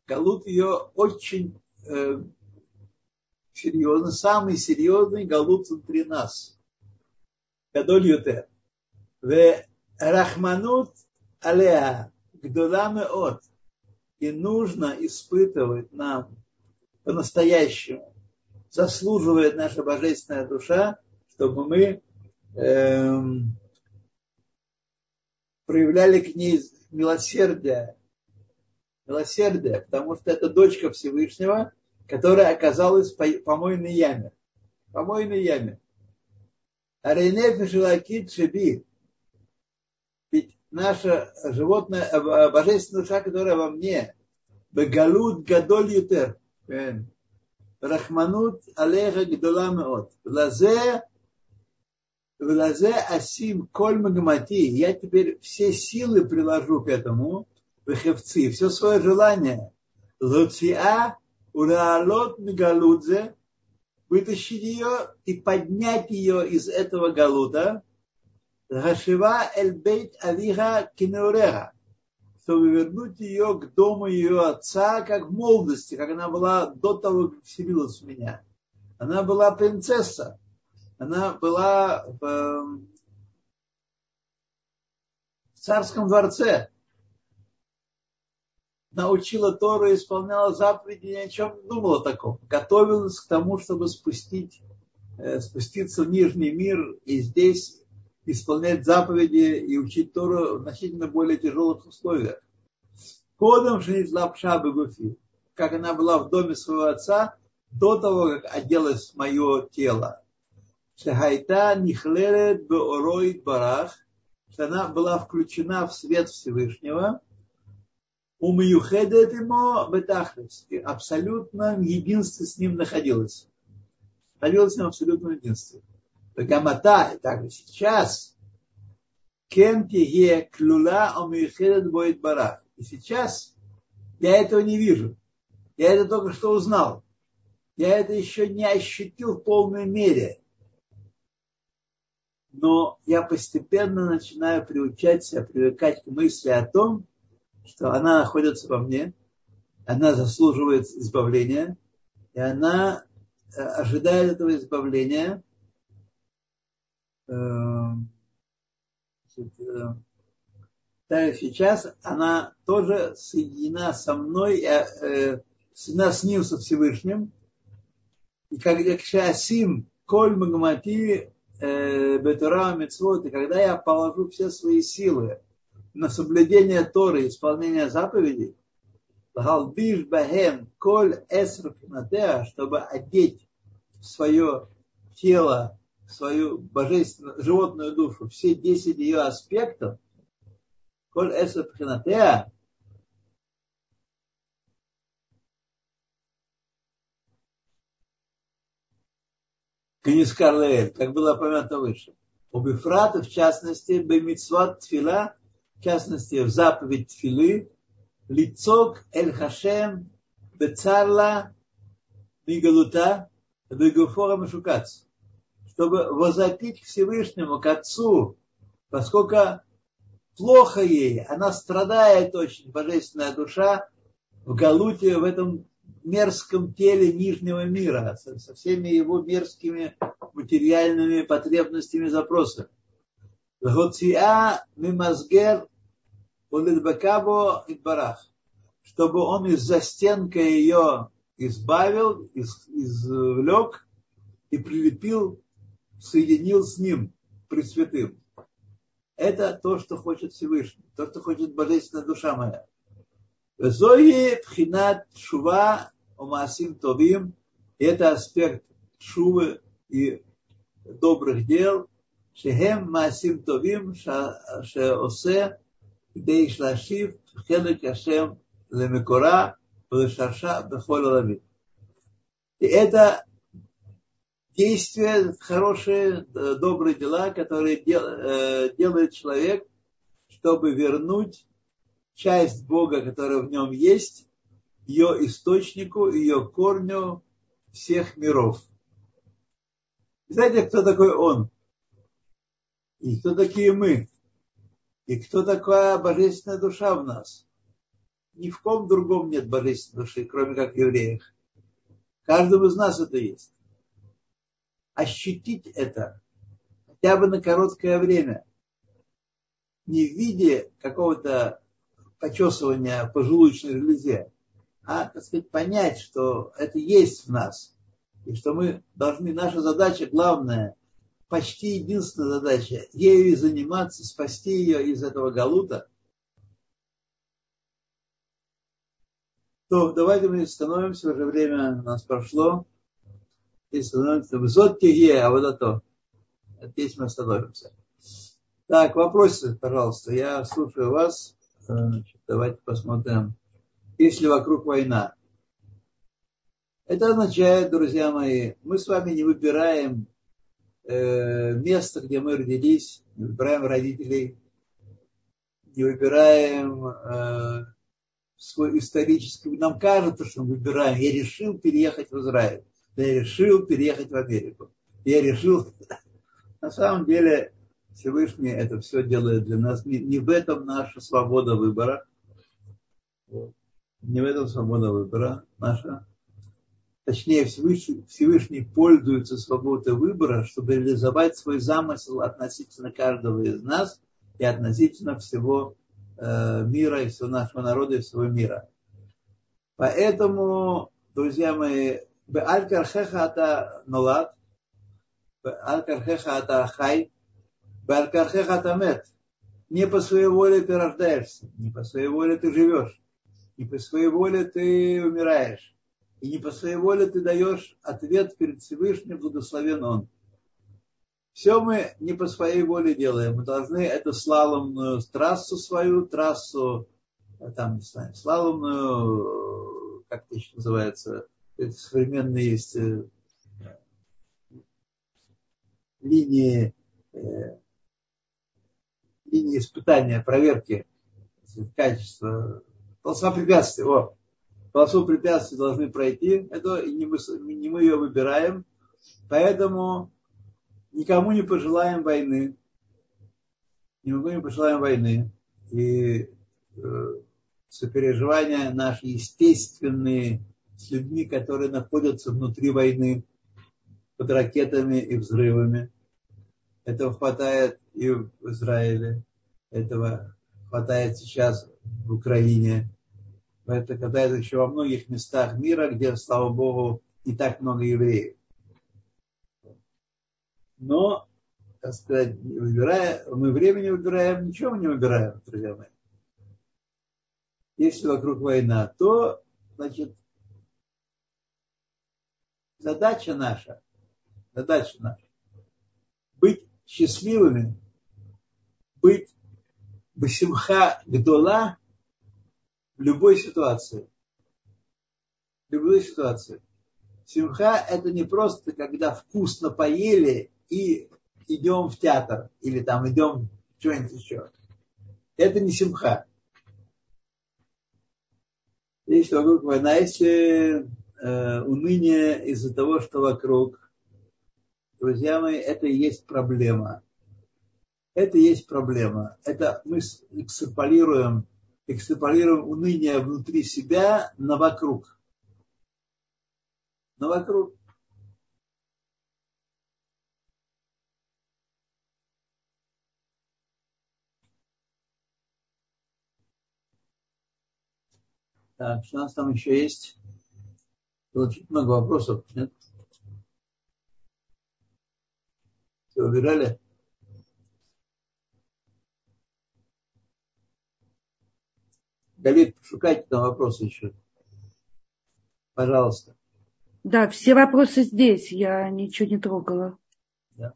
A: Галут ее очень э, серьезно, самый серьезный галут внутри нас. Гадоль. В Рахманут Алеа Гдуламе от. И нужно испытывать нам по-настоящему. Заслуживает наша божественная душа, чтобы мы проявляли к ней милосердие. Милосердие, потому что это дочка Всевышнего, которая оказалась в помойной яме. В помойной яме. Арейнеф Шилакит Шеби. Ведь наша животное, э, божественная душа, которая во мне, Бегалут Гадоль Ютер. Рахманут Алеха Гдола Меот. Лазе Влазе асим коль магмати. Я теперь все силы приложу к этому, вехевцы, все свое желание. Луция ураалот мегалудзе, вытащить ее и поднять ее из этого галуда. Гашива эль бейт авиха кинеуреха. чтобы вернуть ее к дому ее отца, как в молодости, как она была до того, как вселилась в меня. Она была принцесса. Она была в, в царском дворце. Научила Тору, исполняла заповеди, ни о чем не думала таком. Готовилась к тому, чтобы спустить, э, спуститься в нижний мир и здесь исполнять заповеди и учить Тору в значительно более тяжелых условиях. Кодом шнитла пшабы гуфи, как она была в доме своего отца, до того, как оделось мое тело. Шахайта нихлерет беороид барах, что она была включена в свет Всевышнего, умюхедет ему бетахлес, и абсолютно единстве с ним находилась. Находилась в абсолютном единстве. Гамата, также сейчас, кем тиге клюла омюхедет боит барах. И сейчас я этого не вижу. Я это только что узнал. Я это еще не ощутил в полной мере. Но я постепенно начинаю приучать себя, привыкать к мысли о том, что она находится во мне, она заслуживает избавления, и она э, ожидает этого избавления. Эм, э, так сейчас она тоже соединена со мной, э, соединена с ним, со Всевышним, и когда кшасим коль магмати бетура мецвод, и когда я положу все свои силы на соблюдение Торы, исполнение заповедей, галбиш бахем коль эср чтобы одеть в свое тело, в свою божественную животную душу, все десять ее аспектов, коль эср Канискар Леэль, как было упомянуто выше. У Бифрата, в частности, Бемитсват Тфила, в частности, в заповедь Тфилы, лицок Эль Хашем, Бецарла, Мигалута, Бегуфора Машукац, чтобы возопить к Всевышнему, к Отцу, поскольку плохо ей, она страдает очень, божественная душа, в Галуте, в этом мерзком теле нижнего мира, со, всеми его мерзкими материальными потребностями запроса. мимазгер чтобы он из застенка ее избавил, из, извлек и прилепил, соединил с ним, Пресвятым. Это то, что хочет Всевышний, то, что хочет Божественная душа моя. Зои пхинат шува умасим товим. Это аспект шувы и добрых дел. Шехем масим товим шеосе дейш лашив хелек ашем лемекора лешарша бехоль лавит. И это действия, хорошие, э, добрые дела, которые дел, э, делает человек, чтобы вернуть часть Бога, которая в нем есть, ее источнику, ее корню всех миров. Знаете, кто такой он? И кто такие мы? И кто такая божественная душа в нас? Ни в ком другом нет божественной души, кроме как в евреях. Каждому из нас это есть. Ощутить это хотя бы на короткое время. Не в виде какого-то почесывания по желудочной железе, а, так сказать, понять, что это есть в нас. И что мы должны, наша задача главная, почти единственная задача, ею и заниматься, спасти ее из этого галута. То давайте мы становимся, уже время у нас прошло. И становимся высот тиге, а вот это. Здесь мы остановимся. Так, вопросы, пожалуйста. Я слушаю вас. Значит, давайте посмотрим. Если вокруг война. Это означает, друзья мои, мы с вами не выбираем э, место, где мы родились, не выбираем родителей, не выбираем э, свой исторический... Нам кажется, что мы выбираем. Я решил переехать в Израиль. Я решил переехать в Америку. Я решил... На самом деле Всевышний это все делает для нас. Не, в этом наша свобода выбора. Не в этом свобода выбора наша. Точнее, Всевышний, Всевышний пользуется свободой выбора, чтобы реализовать свой замысел относительно каждого из нас и относительно всего э, мира и всего нашего народа и всего мира. Поэтому, друзья мои, Беаль-Кархеха ата нулат, Беаль-Кархеха ата хай, Беаль-Кархеха ата мет. Не по своей воле ты рождаешься, не по своей воле ты живешь, не по своей воле ты умираешь, и не по своей воле ты даешь ответ перед Всевышним, благословен Он. Все мы не по своей воле делаем. Мы должны эту слаломную трассу свою, трассу, там, не знаю, слаломную, как это еще называется, это современные есть э, линии, э, линии испытания, проверки качества. Полоса препятствий. О, полосу препятствий должны пройти. Это не мы, не мы ее выбираем. Поэтому никому не пожелаем войны. Никому не пожелаем войны. И э, сопереживания наши естественные с людьми, которые находятся внутри войны, под ракетами и взрывами. Этого хватает и в Израиле, этого хватает сейчас в Украине. Это хватает еще во многих местах мира, где, слава Богу, не так много евреев. Но, так сказать, выбирая, мы времени выбираем, ничего не выбираем, друзья мои. Если вокруг война, то, значит, задача наша, задача наша, быть счастливыми, быть басимха гдола любой ситуации. В любой ситуации. Симха это не просто, когда вкусно поели и идем в театр или там идем что-нибудь еще. Это не симха. Есть вокруг война, если э, уныние из-за того, что вокруг, друзья мои, это и есть проблема. Это и есть проблема. Это мы экстраполируем, экстраполируем уныние внутри себя на вокруг. На вокруг. Так, что у нас там еще есть? Очень много вопросов, нет? Все убирали? Галит, шукайте там вопросы еще. Пожалуйста.
B: Да, все вопросы здесь, я ничего не трогала.
A: Да.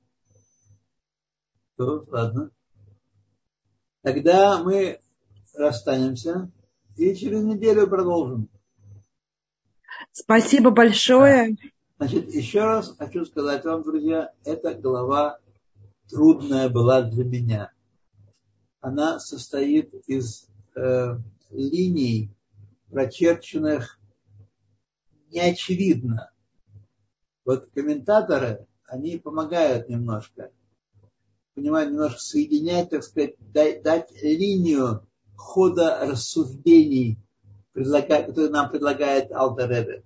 A: То, ладно. Тогда мы расстанемся и через неделю продолжим.
B: Спасибо большое.
A: Значит, еще раз хочу сказать вам, друзья, эта глава трудная была для меня. Она состоит из э, линий, прочерченных неочевидно. Вот комментаторы, они помогают немножко, понимают, немножко соединять, так сказать, дать, дать линию хода рассуждений, которые нам предлагает Алтеребе.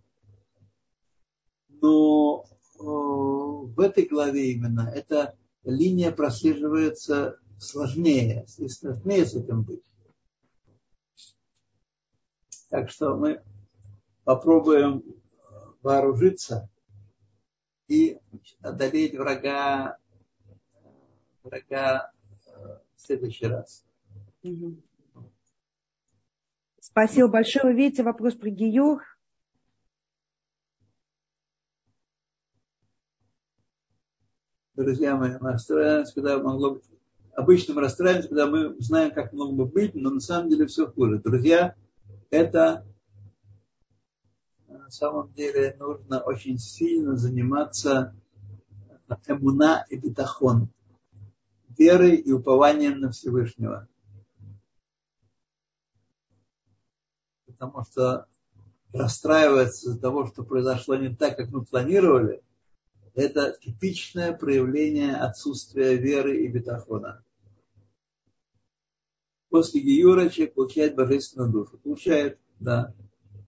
A: Но э, в этой главе именно эта линия прослеживается сложнее, и сложнее с этим быть. Так что мы попробуем вооружиться и одолеть врага, врага э, в следующий раз.
B: Спасибо большое. Вы видите вопрос про Гиюр.
A: Друзья мои, мы расстраиваемся, когда могло быть... Обычно мы расстраиваемся, когда мы знаем, как могло бы быть, но на самом деле все хуже. Друзья, это на самом деле нужно очень сильно заниматься эмуна и бетахон, верой и упованием на Всевышнего. потому что расстраиваться из-за того, что произошло не так, как мы планировали, это типичное проявление отсутствия веры и бетахона. После Гиюра человек получает божественную душу. Получает, да.